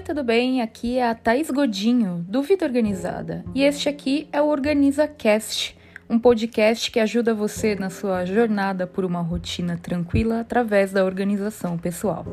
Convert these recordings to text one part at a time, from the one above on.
Oi, tudo bem? Aqui é a Thaís Godinho, do Vida Organizada. E este aqui é o Organiza Cast, um podcast que ajuda você na sua jornada por uma rotina tranquila através da organização pessoal.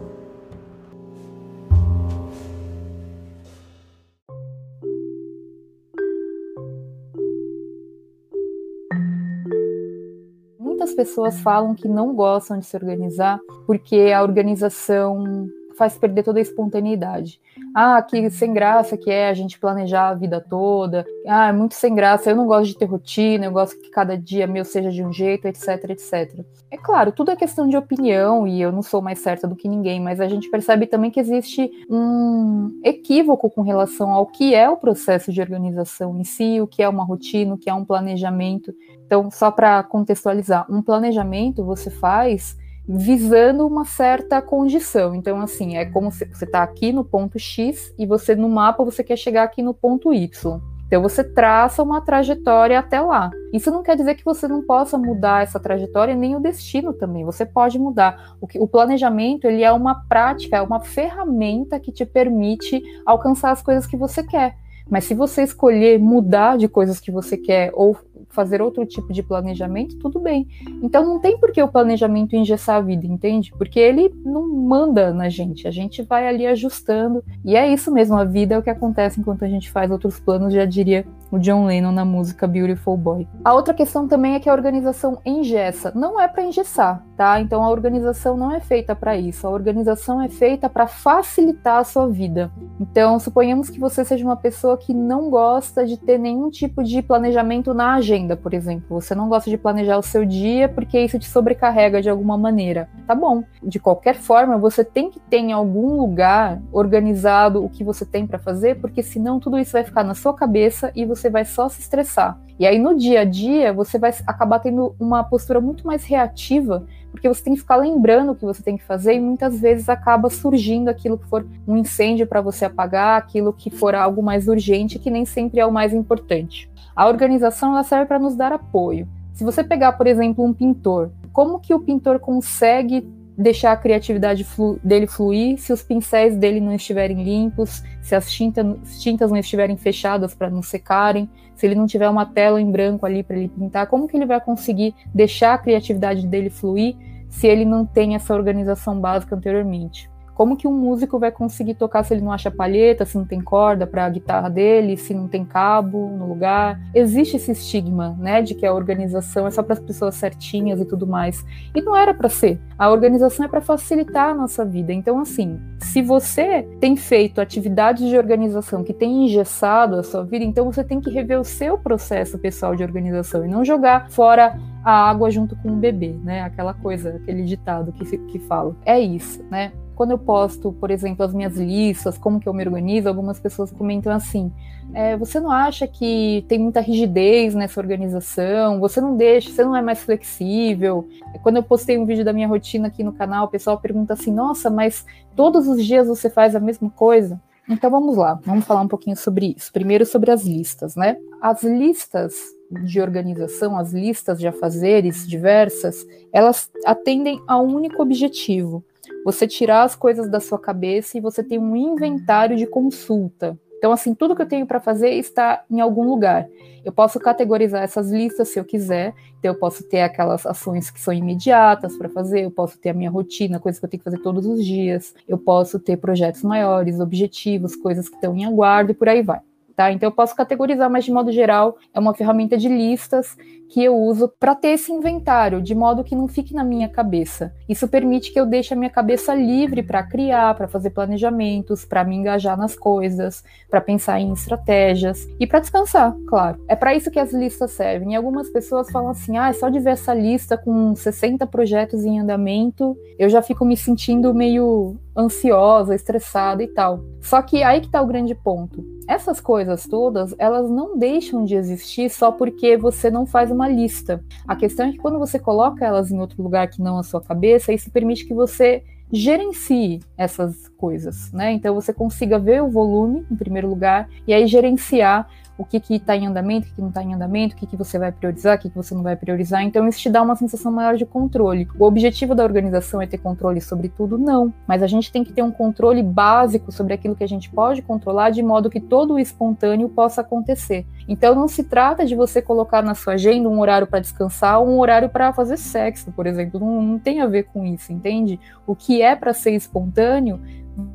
Muitas pessoas falam que não gostam de se organizar porque a organização faz perder toda a espontaneidade. Ah, que sem graça que é a gente planejar a vida toda. Ah, é muito sem graça. Eu não gosto de ter rotina, eu gosto que cada dia meu seja de um jeito, etc, etc. É claro, tudo é questão de opinião e eu não sou mais certa do que ninguém, mas a gente percebe também que existe um equívoco com relação ao que é o processo de organização em si, o que é uma rotina, o que é um planejamento. Então, só para contextualizar, um planejamento você faz visando uma certa condição. Então, assim, é como se você está aqui no ponto X e você no mapa você quer chegar aqui no ponto Y. Então você traça uma trajetória até lá. Isso não quer dizer que você não possa mudar essa trajetória nem o destino também. Você pode mudar. O, que, o planejamento ele é uma prática, é uma ferramenta que te permite alcançar as coisas que você quer. Mas se você escolher mudar de coisas que você quer ou fazer outro tipo de planejamento, tudo bem. Então não tem por que o planejamento engessar a vida, entende? Porque ele não manda na gente, a gente vai ali ajustando. E é isso mesmo, a vida é o que acontece enquanto a gente faz outros planos, já diria o John Lennon na música Beautiful Boy. A outra questão também é que a organização engessa. Não é para engessar, tá? Então a organização não é feita para isso. A organização é feita para facilitar a sua vida. Então, suponhamos que você seja uma pessoa que não gosta de ter nenhum tipo de planejamento na agenda, por exemplo. Você não gosta de planejar o seu dia porque isso te sobrecarrega de alguma maneira. Tá bom. De qualquer forma, você tem que ter em algum lugar organizado o que você tem para fazer, porque senão tudo isso vai ficar na sua cabeça e você vai só se estressar. E aí no dia a dia você vai acabar tendo uma postura muito mais reativa, porque você tem que ficar lembrando o que você tem que fazer e muitas vezes acaba surgindo aquilo que for um incêndio para você apagar, aquilo que for algo mais urgente, que nem sempre é o mais importante. A organização ela serve para nos dar apoio. Se você pegar, por exemplo, um pintor, como que o pintor consegue deixar a criatividade flu dele fluir se os pincéis dele não estiverem limpos, se as tinta, tintas não estiverem fechadas para não secarem, se ele não tiver uma tela em branco ali para ele pintar, como que ele vai conseguir deixar a criatividade dele fluir se ele não tem essa organização básica anteriormente? Como que um músico vai conseguir tocar se ele não acha palheta, se não tem corda para a guitarra dele, se não tem cabo no lugar? Existe esse estigma, né, de que a organização é só para as pessoas certinhas e tudo mais. E não era para ser. A organização é para facilitar a nossa vida. Então, assim, se você tem feito atividades de organização que tem engessado a sua vida, então você tem que rever o seu processo pessoal de organização e não jogar fora a água junto com o bebê, né? Aquela coisa, aquele ditado que, que fala. É isso, né? Quando eu posto, por exemplo, as minhas listas, como que eu me organizo, algumas pessoas comentam assim: é, você não acha que tem muita rigidez nessa organização? Você não deixa, você não é mais flexível? Quando eu postei um vídeo da minha rotina aqui no canal, o pessoal pergunta assim: nossa, mas todos os dias você faz a mesma coisa? Então vamos lá, vamos falar um pouquinho sobre isso. Primeiro sobre as listas, né? As listas de organização, as listas de afazeres diversas, elas atendem a um único objetivo, você tirar as coisas da sua cabeça e você tem um inventário de consulta. Então, assim, tudo que eu tenho para fazer está em algum lugar. Eu posso categorizar essas listas se eu quiser. Então, eu posso ter aquelas ações que são imediatas para fazer, eu posso ter a minha rotina, coisas que eu tenho que fazer todos os dias. Eu posso ter projetos maiores, objetivos, coisas que estão em aguardo e por aí vai tá? Então eu posso categorizar, mas de modo geral é uma ferramenta de listas que eu uso para ter esse inventário, de modo que não fique na minha cabeça. Isso permite que eu deixe a minha cabeça livre para criar, para fazer planejamentos, para me engajar nas coisas, para pensar em estratégias e para descansar, claro. É para isso que as listas servem. E algumas pessoas falam assim: "Ah, é só de ver essa lista com 60 projetos em andamento, eu já fico me sentindo meio ansiosa, estressada e tal". Só que aí que tá o grande ponto. Essas coisas todas, elas não deixam de existir só porque você não faz uma lista. A questão é que quando você coloca elas em outro lugar que não a sua cabeça, isso permite que você gerencie essas coisas, né? Então você consiga ver o volume em primeiro lugar e aí gerenciar o que está em andamento, o que, não está em andamento, o que, que você vai priorizar, o que, que você não vai priorizar. Então, isso te dá uma sensação maior de controle. O objetivo da organização é ter controle sobre tudo? Não. Mas a gente tem que ter um controle básico sobre aquilo que a gente pode controlar, de modo que todo o espontâneo possa acontecer. Então, não se trata de você colocar na sua agenda um horário para descansar um horário para fazer sexo, por exemplo. Não, não tem a ver com isso, entende? O que é para ser espontâneo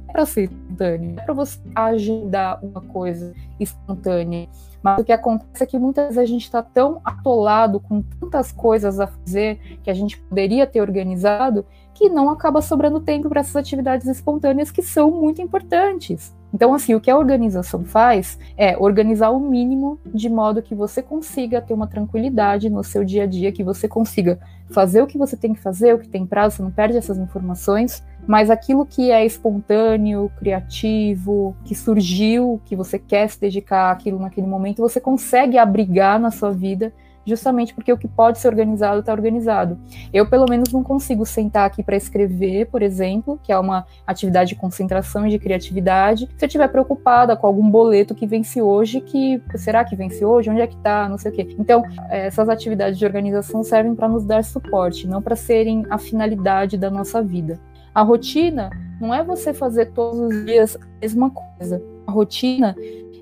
é para ser espontâneo, é para você agendar uma coisa espontânea. Mas o que acontece é que muitas vezes a gente está tão atolado com tantas coisas a fazer que a gente poderia ter organizado que não acaba sobrando tempo para essas atividades espontâneas que são muito importantes. Então, assim, o que a organização faz é organizar o mínimo de modo que você consiga ter uma tranquilidade no seu dia a dia, que você consiga fazer o que você tem que fazer, o que tem prazo, você não perde essas informações, mas aquilo que é espontâneo, criativo, que surgiu, que você quer se dedicar àquilo naquele momento, você consegue abrigar na sua vida justamente porque o que pode ser organizado está organizado. Eu, pelo menos, não consigo sentar aqui para escrever, por exemplo, que é uma atividade de concentração e de criatividade, se eu estiver preocupada com algum boleto que vence hoje, que será que vence hoje? Onde é que está? Não sei o quê. Então, essas atividades de organização servem para nos dar suporte, não para serem a finalidade da nossa vida. A rotina não é você fazer todos os dias a mesma coisa. A rotina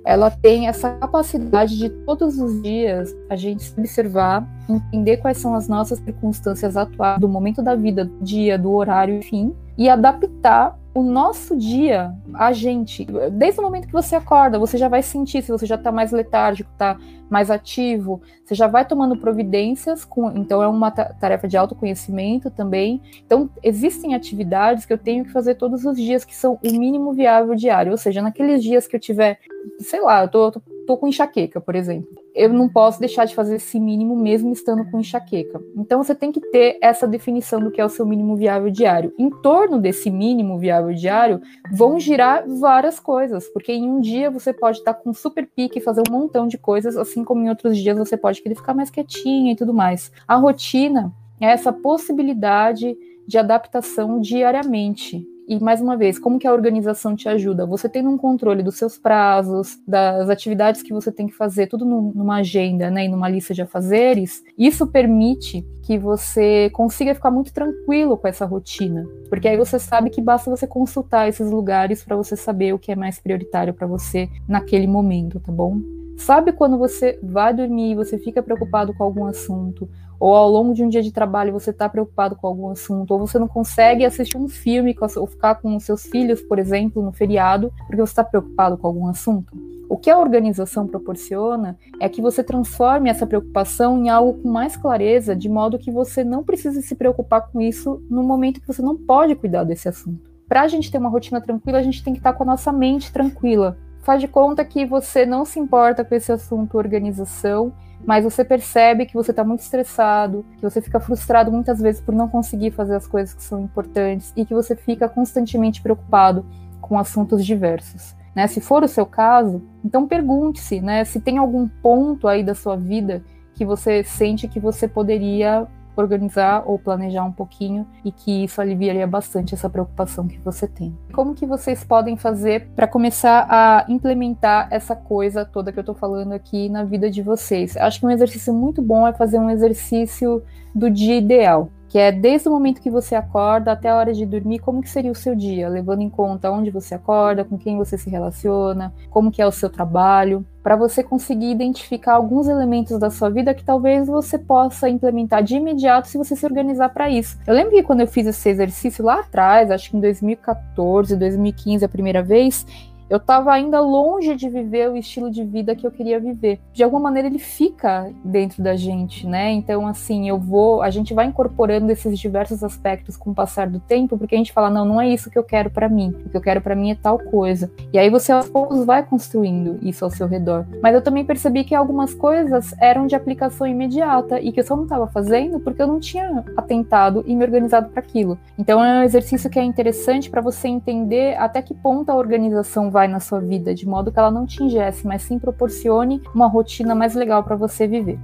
ela tem essa capacidade de todos os dias a gente se observar, entender quais são as nossas circunstâncias atuais, do momento da vida, do dia, do horário, enfim, e adaptar o nosso dia, a gente, desde o momento que você acorda, você já vai sentir se você já está mais letárgico, está mais ativo, você já vai tomando providências, com, então é uma tarefa de autoconhecimento também. Então, existem atividades que eu tenho que fazer todos os dias que são o mínimo viável diário, ou seja, naqueles dias que eu tiver, sei lá, eu tô, tô tô com enxaqueca, por exemplo. Eu não posso deixar de fazer esse mínimo mesmo estando com enxaqueca. Então você tem que ter essa definição do que é o seu mínimo viável diário. Em torno desse mínimo viável diário vão girar várias coisas, porque em um dia você pode estar com super pique e fazer um montão de coisas, assim como em outros dias você pode querer ficar mais quietinha e tudo mais. A rotina é essa possibilidade de adaptação diariamente. E mais uma vez, como que a organização te ajuda? Você tendo um controle dos seus prazos, das atividades que você tem que fazer, tudo numa agenda, né, e numa lista de afazeres, isso permite que você consiga ficar muito tranquilo com essa rotina, porque aí você sabe que basta você consultar esses lugares para você saber o que é mais prioritário para você naquele momento, tá bom? Sabe quando você vai dormir e você fica preocupado com algum assunto, ou ao longo de um dia de trabalho você está preocupado com algum assunto, ou você não consegue assistir um filme ou ficar com os seus filhos, por exemplo, no feriado, porque você está preocupado com algum assunto? O que a organização proporciona é que você transforme essa preocupação em algo com mais clareza, de modo que você não precise se preocupar com isso no momento que você não pode cuidar desse assunto. Para a gente ter uma rotina tranquila, a gente tem que estar tá com a nossa mente tranquila. Faz de conta que você não se importa com esse assunto organização mas você percebe que você está muito estressado, que você fica frustrado muitas vezes por não conseguir fazer as coisas que são importantes e que você fica constantemente preocupado com assuntos diversos. Né? Se for o seu caso, então pergunte-se né, se tem algum ponto aí da sua vida que você sente que você poderia organizar ou planejar um pouquinho e que isso aliviaria bastante essa preocupação que você tem. Como que vocês podem fazer para começar a implementar essa coisa toda que eu estou falando aqui na vida de vocês? Acho que um exercício muito bom é fazer um exercício do dia ideal que é desde o momento que você acorda até a hora de dormir, como que seria o seu dia, levando em conta onde você acorda, com quem você se relaciona, como que é o seu trabalho, para você conseguir identificar alguns elementos da sua vida que talvez você possa implementar de imediato se você se organizar para isso. Eu lembro que quando eu fiz esse exercício lá atrás, acho que em 2014, 2015 a primeira vez, eu estava ainda longe de viver o estilo de vida que eu queria viver. De alguma maneira ele fica dentro da gente, né? Então assim, eu vou, a gente vai incorporando esses diversos aspectos com o passar do tempo, porque a gente fala, não, não é isso que eu quero para mim. O que eu quero para mim é tal coisa. E aí você aos poucos vai construindo isso ao seu redor. Mas eu também percebi que algumas coisas eram de aplicação imediata e que eu só não estava fazendo porque eu não tinha atentado e me organizado para aquilo. Então é um exercício que é interessante para você entender até que ponto a organização vai na sua vida, de modo que ela não te ingesse, mas sim proporcione uma rotina mais legal para você viver.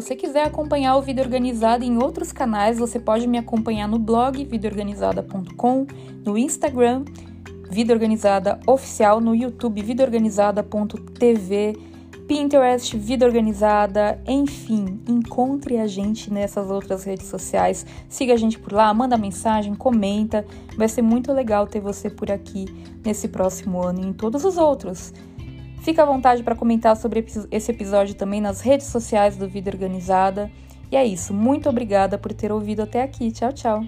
você quiser acompanhar o Vida Organizada em outros canais, você pode me acompanhar no blog vidaorganizada.com, no Instagram Vida Organizada Oficial, no YouTube vidaorganizada.tv, Pinterest, Vida Organizada, enfim, encontre a gente nessas outras redes sociais, siga a gente por lá, manda mensagem, comenta, vai ser muito legal ter você por aqui nesse próximo ano e em todos os outros. Fica à vontade para comentar sobre esse episódio também nas redes sociais do Vida Organizada. E é isso, muito obrigada por ter ouvido até aqui. Tchau, tchau.